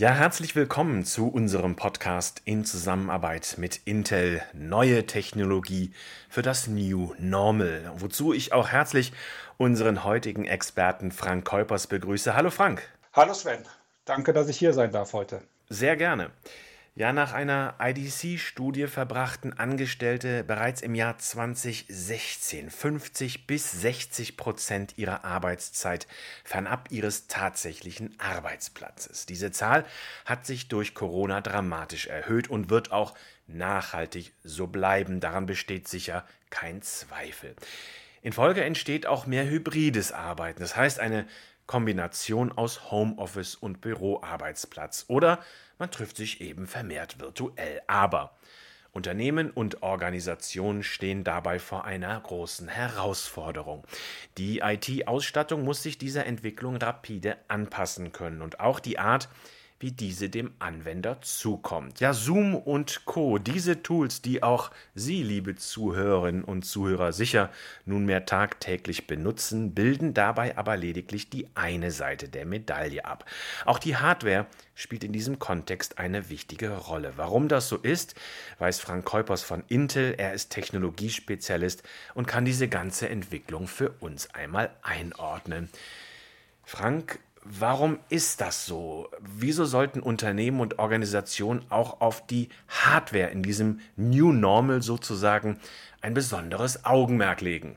Ja, herzlich willkommen zu unserem Podcast in Zusammenarbeit mit Intel Neue Technologie für das New Normal, wozu ich auch herzlich unseren heutigen Experten Frank Keupers begrüße. Hallo Frank. Hallo Sven. Danke, dass ich hier sein darf heute. Sehr gerne. Ja, nach einer IDC-Studie verbrachten Angestellte bereits im Jahr 2016 50 bis 60 Prozent ihrer Arbeitszeit fernab ihres tatsächlichen Arbeitsplatzes. Diese Zahl hat sich durch Corona dramatisch erhöht und wird auch nachhaltig so bleiben. Daran besteht sicher kein Zweifel. In Folge entsteht auch mehr hybrides Arbeiten, das heißt eine Kombination aus Homeoffice und Büroarbeitsplatz oder man trifft sich eben vermehrt virtuell. Aber Unternehmen und Organisationen stehen dabei vor einer großen Herausforderung. Die IT-Ausstattung muss sich dieser Entwicklung rapide anpassen können und auch die Art, wie diese dem Anwender zukommt. Ja, Zoom und Co, diese Tools, die auch Sie, liebe Zuhörerinnen und Zuhörer, sicher nunmehr tagtäglich benutzen, bilden dabei aber lediglich die eine Seite der Medaille ab. Auch die Hardware spielt in diesem Kontext eine wichtige Rolle. Warum das so ist, weiß Frank Keupers von Intel. Er ist Technologiespezialist und kann diese ganze Entwicklung für uns einmal einordnen. Frank, Warum ist das so? Wieso sollten Unternehmen und Organisationen auch auf die Hardware in diesem New Normal sozusagen ein besonderes Augenmerk legen?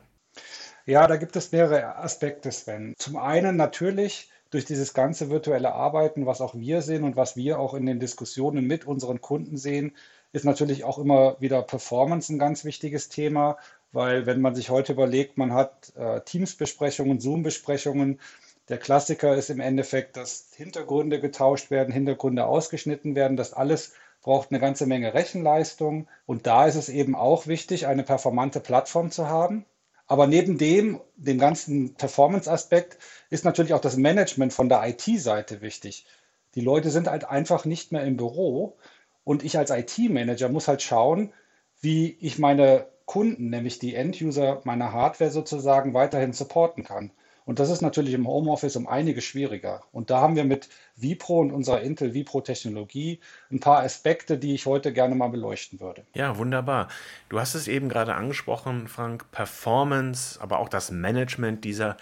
Ja, da gibt es mehrere Aspekte, Sven. Zum einen natürlich durch dieses ganze virtuelle Arbeiten, was auch wir sehen und was wir auch in den Diskussionen mit unseren Kunden sehen, ist natürlich auch immer wieder Performance ein ganz wichtiges Thema, weil wenn man sich heute überlegt, man hat äh, Teams-Besprechungen, Zoom-Besprechungen, der Klassiker ist im Endeffekt, dass Hintergründe getauscht werden, Hintergründe ausgeschnitten werden. Das alles braucht eine ganze Menge Rechenleistung. Und da ist es eben auch wichtig, eine performante Plattform zu haben. Aber neben dem, dem ganzen Performance-Aspekt, ist natürlich auch das Management von der IT-Seite wichtig. Die Leute sind halt einfach nicht mehr im Büro. Und ich als IT-Manager muss halt schauen, wie ich meine Kunden, nämlich die End-User meiner Hardware sozusagen weiterhin supporten kann. Und das ist natürlich im Homeoffice um einiges schwieriger. Und da haben wir mit Vipro und unserer Intel Vipro Technologie ein paar Aspekte, die ich heute gerne mal beleuchten würde. Ja, wunderbar. Du hast es eben gerade angesprochen, Frank, Performance, aber auch das Management dieser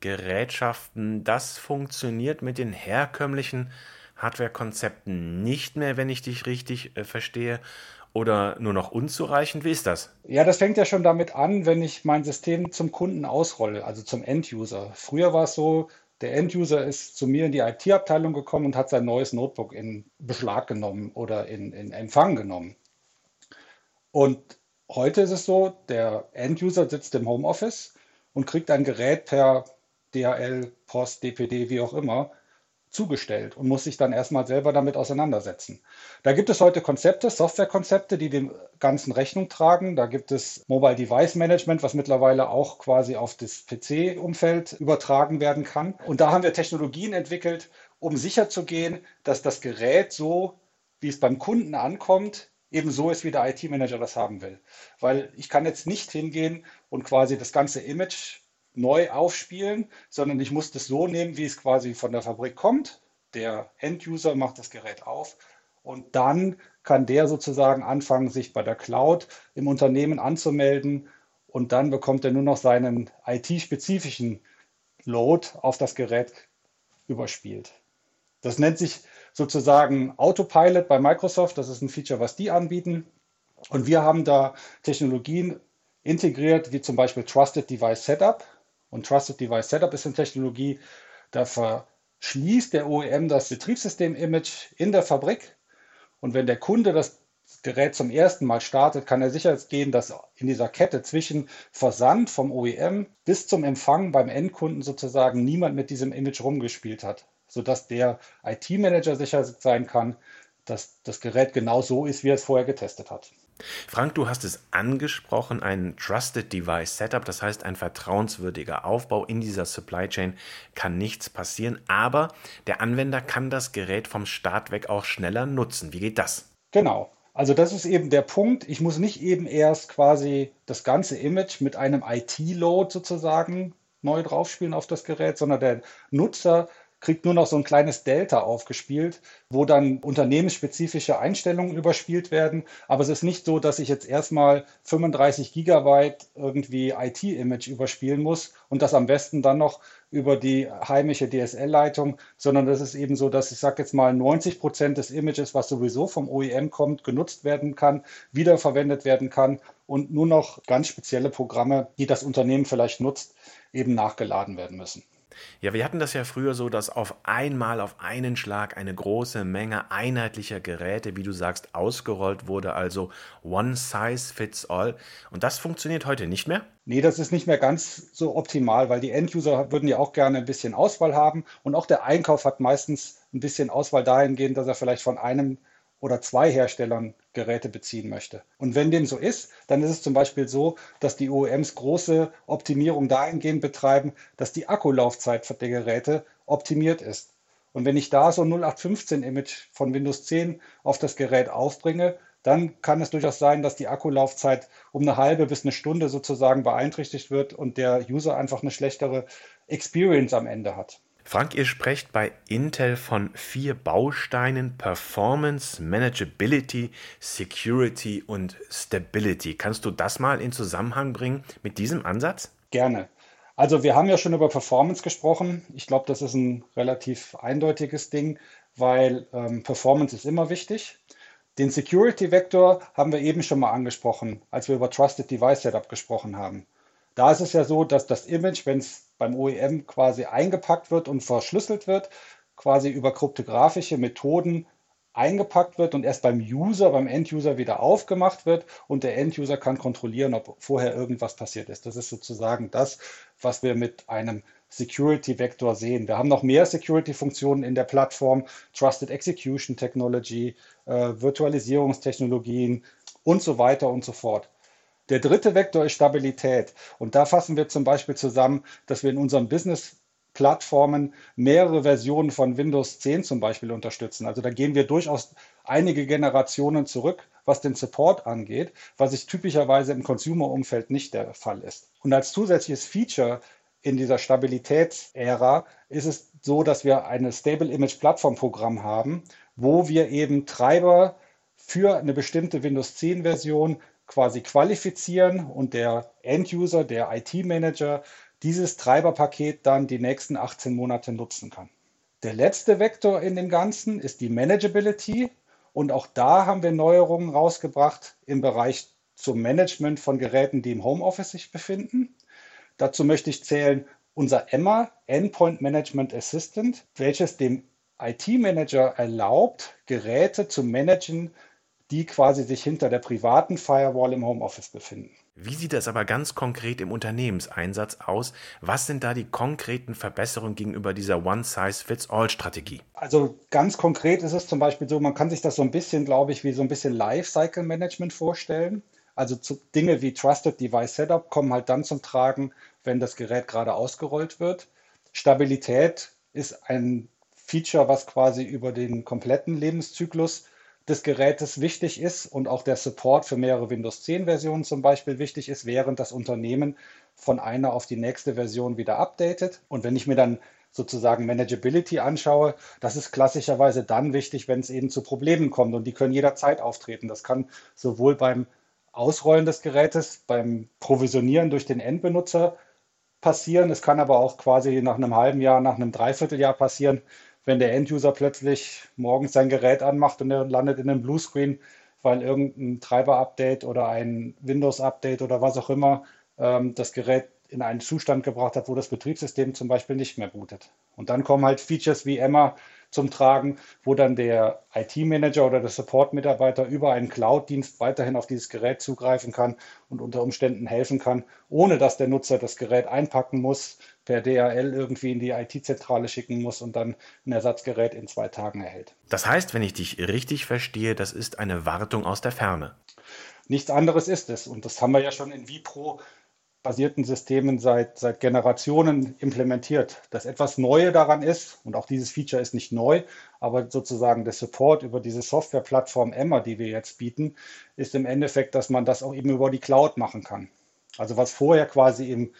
Gerätschaften, das funktioniert mit den herkömmlichen Hardware-Konzepten nicht mehr, wenn ich dich richtig äh, verstehe oder nur noch unzureichend? Wie ist das? Ja, das fängt ja schon damit an, wenn ich mein System zum Kunden ausrolle, also zum End-User. Früher war es so, der End-User ist zu mir in die IT-Abteilung gekommen und hat sein neues Notebook in Beschlag genommen oder in, in Empfang genommen. Und heute ist es so, der End-User sitzt im Homeoffice und kriegt ein Gerät per DHL, Post, DPD, wie auch immer, zugestellt und muss sich dann erstmal selber damit auseinandersetzen. Da gibt es heute Konzepte, Softwarekonzepte, die dem Ganzen Rechnung tragen. Da gibt es Mobile Device Management, was mittlerweile auch quasi auf das PC-Umfeld übertragen werden kann. Und da haben wir Technologien entwickelt, um sicherzugehen, dass das Gerät so, wie es beim Kunden ankommt, eben so ist, wie der IT-Manager das haben will. Weil ich kann jetzt nicht hingehen und quasi das ganze Image neu aufspielen, sondern ich muss das so nehmen, wie es quasi von der Fabrik kommt. Der End-User macht das Gerät auf und dann kann der sozusagen anfangen, sich bei der Cloud im Unternehmen anzumelden und dann bekommt er nur noch seinen IT-spezifischen Load auf das Gerät überspielt. Das nennt sich sozusagen Autopilot bei Microsoft. Das ist ein Feature, was die anbieten. Und wir haben da Technologien integriert, wie zum Beispiel Trusted Device Setup. Und Trusted Device Setup ist eine Technologie, da verschließt der OEM das Betriebssystem-Image in der Fabrik. Und wenn der Kunde das Gerät zum ersten Mal startet, kann er sicher gehen, dass in dieser Kette zwischen Versand vom OEM bis zum Empfang beim Endkunden sozusagen niemand mit diesem Image rumgespielt hat, sodass der IT-Manager sicher sein kann, dass das Gerät genau so ist, wie er es vorher getestet hat. Frank, du hast es angesprochen, ein Trusted Device Setup, das heißt ein vertrauenswürdiger Aufbau in dieser Supply Chain kann nichts passieren, aber der Anwender kann das Gerät vom Start weg auch schneller nutzen. Wie geht das? Genau. Also das ist eben der Punkt. Ich muss nicht eben erst quasi das ganze Image mit einem IT-Load sozusagen neu draufspielen auf das Gerät, sondern der Nutzer kriegt nur noch so ein kleines Delta aufgespielt, wo dann unternehmensspezifische Einstellungen überspielt werden. Aber es ist nicht so, dass ich jetzt erstmal 35 Gigabyte irgendwie IT-Image überspielen muss und das am besten dann noch über die heimische DSL-Leitung, sondern das ist eben so, dass ich sage jetzt mal 90 Prozent des Images, was sowieso vom OEM kommt, genutzt werden kann, wiederverwendet werden kann und nur noch ganz spezielle Programme, die das Unternehmen vielleicht nutzt, eben nachgeladen werden müssen. Ja, wir hatten das ja früher so, dass auf einmal, auf einen Schlag eine große Menge einheitlicher Geräte, wie du sagst, ausgerollt wurde, also One Size Fits All. Und das funktioniert heute nicht mehr? Nee, das ist nicht mehr ganz so optimal, weil die Enduser würden ja auch gerne ein bisschen Auswahl haben und auch der Einkauf hat meistens ein bisschen Auswahl dahingehend, dass er vielleicht von einem oder zwei Herstellern Geräte beziehen möchte. Und wenn dem so ist, dann ist es zum Beispiel so, dass die OEMs große Optimierung dahingehend betreiben, dass die Akkulaufzeit der Geräte optimiert ist. Und wenn ich da so ein 0815-Image von Windows 10 auf das Gerät aufbringe, dann kann es durchaus sein, dass die Akkulaufzeit um eine halbe bis eine Stunde sozusagen beeinträchtigt wird und der User einfach eine schlechtere Experience am Ende hat. Frank, ihr sprecht bei Intel von vier Bausteinen Performance, Manageability, Security und Stability. Kannst du das mal in Zusammenhang bringen mit diesem Ansatz? Gerne. Also wir haben ja schon über Performance gesprochen. Ich glaube, das ist ein relativ eindeutiges Ding, weil ähm, Performance ist immer wichtig. Den Security-Vektor haben wir eben schon mal angesprochen, als wir über Trusted Device Setup gesprochen haben. Da ist es ja so, dass das Image, wenn es beim OEM quasi eingepackt wird und verschlüsselt wird, quasi über kryptografische Methoden eingepackt wird und erst beim User, beim End-User wieder aufgemacht wird und der End-User kann kontrollieren, ob vorher irgendwas passiert ist. Das ist sozusagen das, was wir mit einem Security-Vektor sehen. Wir haben noch mehr Security-Funktionen in der Plattform, Trusted Execution Technology, äh, Virtualisierungstechnologien und so weiter und so fort. Der dritte Vektor ist Stabilität. Und da fassen wir zum Beispiel zusammen, dass wir in unseren Business Plattformen mehrere Versionen von Windows 10 zum Beispiel unterstützen. Also da gehen wir durchaus einige Generationen zurück, was den Support angeht, was ich typischerweise im Consumer-Umfeld nicht der Fall ist. Und als zusätzliches Feature in dieser Stabilitätsära ist es so, dass wir eine Stable Image Plattform Programm haben, wo wir eben Treiber für eine bestimmte Windows 10 Version quasi qualifizieren und der End-User, der IT-Manager, dieses Treiberpaket dann die nächsten 18 Monate nutzen kann. Der letzte Vektor in dem Ganzen ist die Manageability. Und auch da haben wir Neuerungen rausgebracht im Bereich zum Management von Geräten, die im Homeoffice sich befinden. Dazu möchte ich zählen unser Emma Endpoint Management Assistant, welches dem IT-Manager erlaubt, Geräte zu managen, die quasi sich hinter der privaten Firewall im Homeoffice befinden. Wie sieht das aber ganz konkret im Unternehmenseinsatz aus? Was sind da die konkreten Verbesserungen gegenüber dieser One-Size-Fits-All-Strategie? Also ganz konkret ist es zum Beispiel so, man kann sich das so ein bisschen, glaube ich, wie so ein bisschen Lifecycle-Management vorstellen. Also Dinge wie Trusted Device Setup kommen halt dann zum Tragen, wenn das Gerät gerade ausgerollt wird. Stabilität ist ein Feature, was quasi über den kompletten Lebenszyklus des Gerätes wichtig ist und auch der Support für mehrere Windows 10 Versionen zum Beispiel wichtig ist, während das Unternehmen von einer auf die nächste Version wieder updatet. Und wenn ich mir dann sozusagen Manageability anschaue, das ist klassischerweise dann wichtig, wenn es eben zu Problemen kommt und die können jederzeit auftreten. Das kann sowohl beim Ausrollen des Gerätes, beim Provisionieren durch den Endbenutzer passieren. Es kann aber auch quasi nach einem halben Jahr, nach einem Dreivierteljahr passieren, wenn der Enduser plötzlich morgens sein Gerät anmacht und er landet in einem Bluescreen, weil irgendein Treiber-Update oder ein Windows-Update oder was auch immer ähm, das Gerät in einen Zustand gebracht hat, wo das Betriebssystem zum Beispiel nicht mehr bootet. Und dann kommen halt Features wie Emma zum Tragen, wo dann der IT-Manager oder der Support-Mitarbeiter über einen Cloud-Dienst weiterhin auf dieses Gerät zugreifen kann und unter Umständen helfen kann, ohne dass der Nutzer das Gerät einpacken muss, per DHL irgendwie in die IT-Zentrale schicken muss und dann ein Ersatzgerät in zwei Tagen erhält. Das heißt, wenn ich dich richtig verstehe, das ist eine Wartung aus der Ferne. Nichts anderes ist es. Und das haben wir ja schon in Vipro basierten Systemen seit, seit Generationen implementiert. Das etwas Neue daran ist, und auch dieses Feature ist nicht neu, aber sozusagen der Support über diese Softwareplattform Emma, die wir jetzt bieten, ist im Endeffekt, dass man das auch eben über die Cloud machen kann. Also was vorher quasi im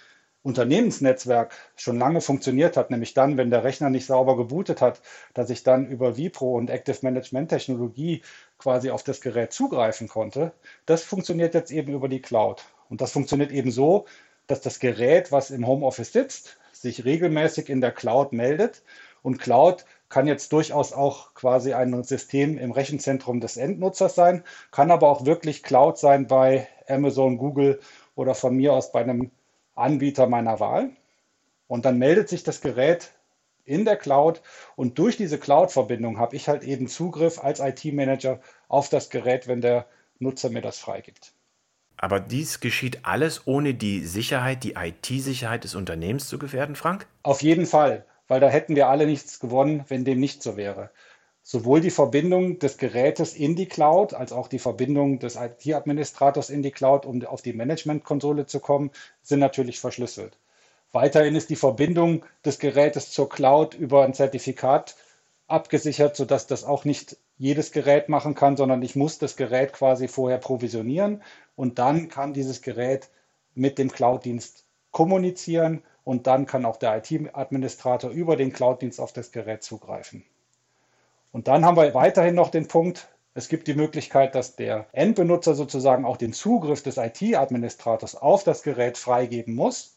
Unternehmensnetzwerk schon lange funktioniert hat, nämlich dann, wenn der Rechner nicht sauber gebootet hat, dass ich dann über Vipro und Active Management Technologie quasi auf das Gerät zugreifen konnte, das funktioniert jetzt eben über die Cloud. Und das funktioniert eben so, dass das Gerät, was im Homeoffice sitzt, sich regelmäßig in der Cloud meldet. Und Cloud kann jetzt durchaus auch quasi ein System im Rechenzentrum des Endnutzers sein, kann aber auch wirklich Cloud sein bei Amazon, Google oder von mir aus bei einem Anbieter meiner Wahl. Und dann meldet sich das Gerät in der Cloud und durch diese Cloud-Verbindung habe ich halt eben Zugriff als IT-Manager auf das Gerät, wenn der Nutzer mir das freigibt. Aber dies geschieht alles ohne die Sicherheit, die IT-Sicherheit des Unternehmens zu gefährden, Frank? Auf jeden Fall, weil da hätten wir alle nichts gewonnen, wenn dem nicht so wäre. Sowohl die Verbindung des Gerätes in die Cloud als auch die Verbindung des IT-Administrators in die Cloud, um auf die Management-Konsole zu kommen, sind natürlich verschlüsselt. Weiterhin ist die Verbindung des Gerätes zur Cloud über ein Zertifikat abgesichert, sodass das auch nicht jedes Gerät machen kann, sondern ich muss das Gerät quasi vorher provisionieren und dann kann dieses Gerät mit dem Cloud-Dienst kommunizieren und dann kann auch der IT-Administrator über den Cloud-Dienst auf das Gerät zugreifen. Und dann haben wir weiterhin noch den Punkt, es gibt die Möglichkeit, dass der Endbenutzer sozusagen auch den Zugriff des IT-Administrators auf das Gerät freigeben muss,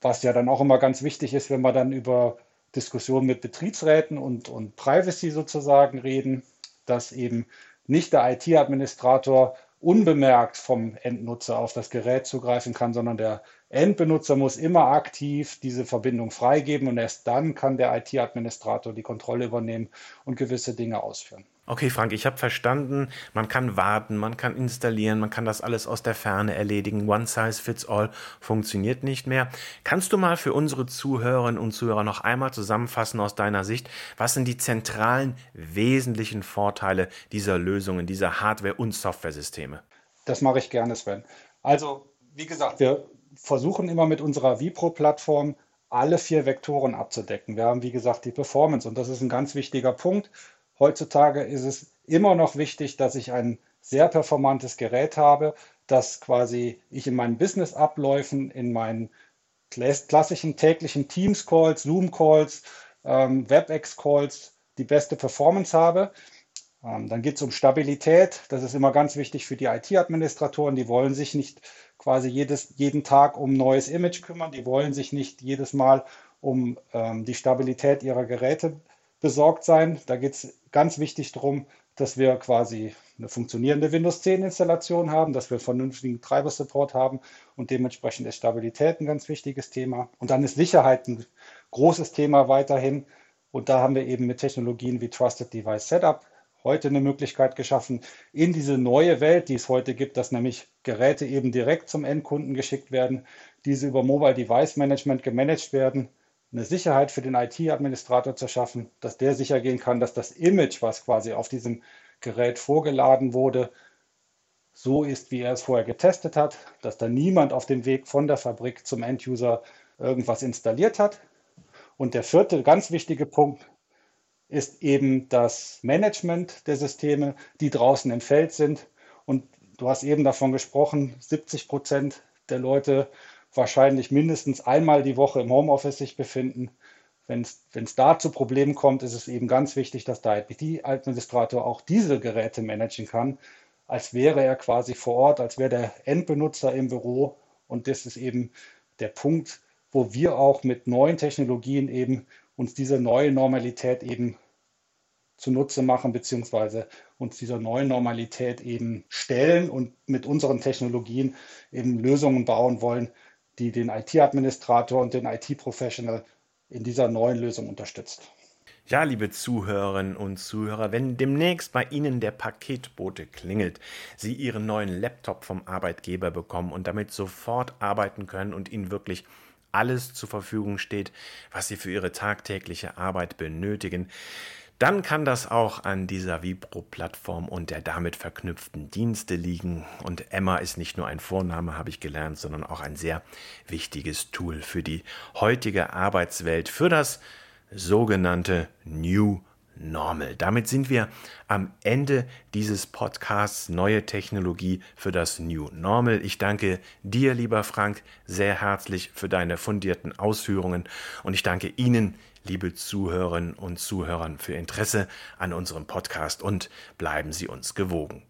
was ja dann auch immer ganz wichtig ist, wenn wir dann über Diskussionen mit Betriebsräten und, und Privacy sozusagen reden, dass eben nicht der IT-Administrator unbemerkt vom Endnutzer auf das Gerät zugreifen kann, sondern der Endbenutzer muss immer aktiv diese Verbindung freigeben und erst dann kann der IT-Administrator die Kontrolle übernehmen und gewisse Dinge ausführen. Okay, Frank, ich habe verstanden, man kann warten, man kann installieren, man kann das alles aus der Ferne erledigen. One size fits all funktioniert nicht mehr. Kannst du mal für unsere Zuhörerinnen und Zuhörer noch einmal zusammenfassen aus deiner Sicht, was sind die zentralen, wesentlichen Vorteile dieser Lösungen, dieser Hardware- und Softwaresysteme? Das mache ich gerne, Sven. Also, wie gesagt, wir versuchen immer mit unserer Vipro-Plattform alle vier Vektoren abzudecken. Wir haben, wie gesagt, die Performance und das ist ein ganz wichtiger Punkt. Heutzutage ist es immer noch wichtig, dass ich ein sehr performantes Gerät habe, das quasi ich in meinen Business-Abläufen, in meinen klassischen täglichen Teams-Calls, Zoom-Calls, ähm, WebEx-Calls die beste Performance habe. Ähm, dann geht es um Stabilität. Das ist immer ganz wichtig für die IT-Administratoren. Die wollen sich nicht quasi jedes, jeden Tag um neues Image kümmern. Die wollen sich nicht jedes Mal um ähm, die Stabilität ihrer Geräte besorgt sein. Da geht es ganz wichtig darum, dass wir quasi eine funktionierende Windows 10 Installation haben, dass wir vernünftigen Treiber-Support haben und dementsprechend ist Stabilität ein ganz wichtiges Thema. Und dann ist Sicherheit ein großes Thema weiterhin. Und da haben wir eben mit Technologien wie Trusted Device Setup heute eine Möglichkeit geschaffen, in diese neue Welt, die es heute gibt, dass nämlich Geräte eben direkt zum Endkunden geschickt werden, diese über Mobile Device Management gemanagt werden, eine Sicherheit für den IT-Administrator zu schaffen, dass der sicher gehen kann, dass das Image, was quasi auf diesem Gerät vorgeladen wurde, so ist, wie er es vorher getestet hat, dass da niemand auf dem Weg von der Fabrik zum Enduser irgendwas installiert hat. Und der vierte ganz wichtige Punkt ist eben das Management der Systeme, die draußen im Feld sind. Und du hast eben davon gesprochen, 70 Prozent der Leute wahrscheinlich mindestens einmal die Woche im Homeoffice sich befinden. Wenn es da zu Problemen kommt, ist es eben ganz wichtig, dass der IT-Administrator auch diese Geräte managen kann, als wäre er quasi vor Ort, als wäre der Endbenutzer im Büro. Und das ist eben der Punkt, wo wir auch mit neuen Technologien eben uns diese neue Normalität eben zunutze machen, beziehungsweise uns dieser neuen Normalität eben stellen und mit unseren Technologien eben Lösungen bauen wollen, die den IT-Administrator und den IT-Professional in dieser neuen Lösung unterstützt. Ja, liebe Zuhörerinnen und Zuhörer, wenn demnächst bei Ihnen der Paketbote klingelt, Sie Ihren neuen Laptop vom Arbeitgeber bekommen und damit sofort arbeiten können und Ihnen wirklich alles zur Verfügung steht, was Sie für Ihre tagtägliche Arbeit benötigen, dann kann das auch an dieser Vibro-Plattform und der damit verknüpften Dienste liegen. Und Emma ist nicht nur ein Vorname, habe ich gelernt, sondern auch ein sehr wichtiges Tool für die heutige Arbeitswelt, für das sogenannte New Normal. Damit sind wir am Ende dieses Podcasts Neue Technologie für das New Normal. Ich danke dir, lieber Frank, sehr herzlich für deine fundierten Ausführungen und ich danke Ihnen, liebe Zuhörerinnen und Zuhörern, für Interesse an unserem Podcast und bleiben Sie uns gewogen.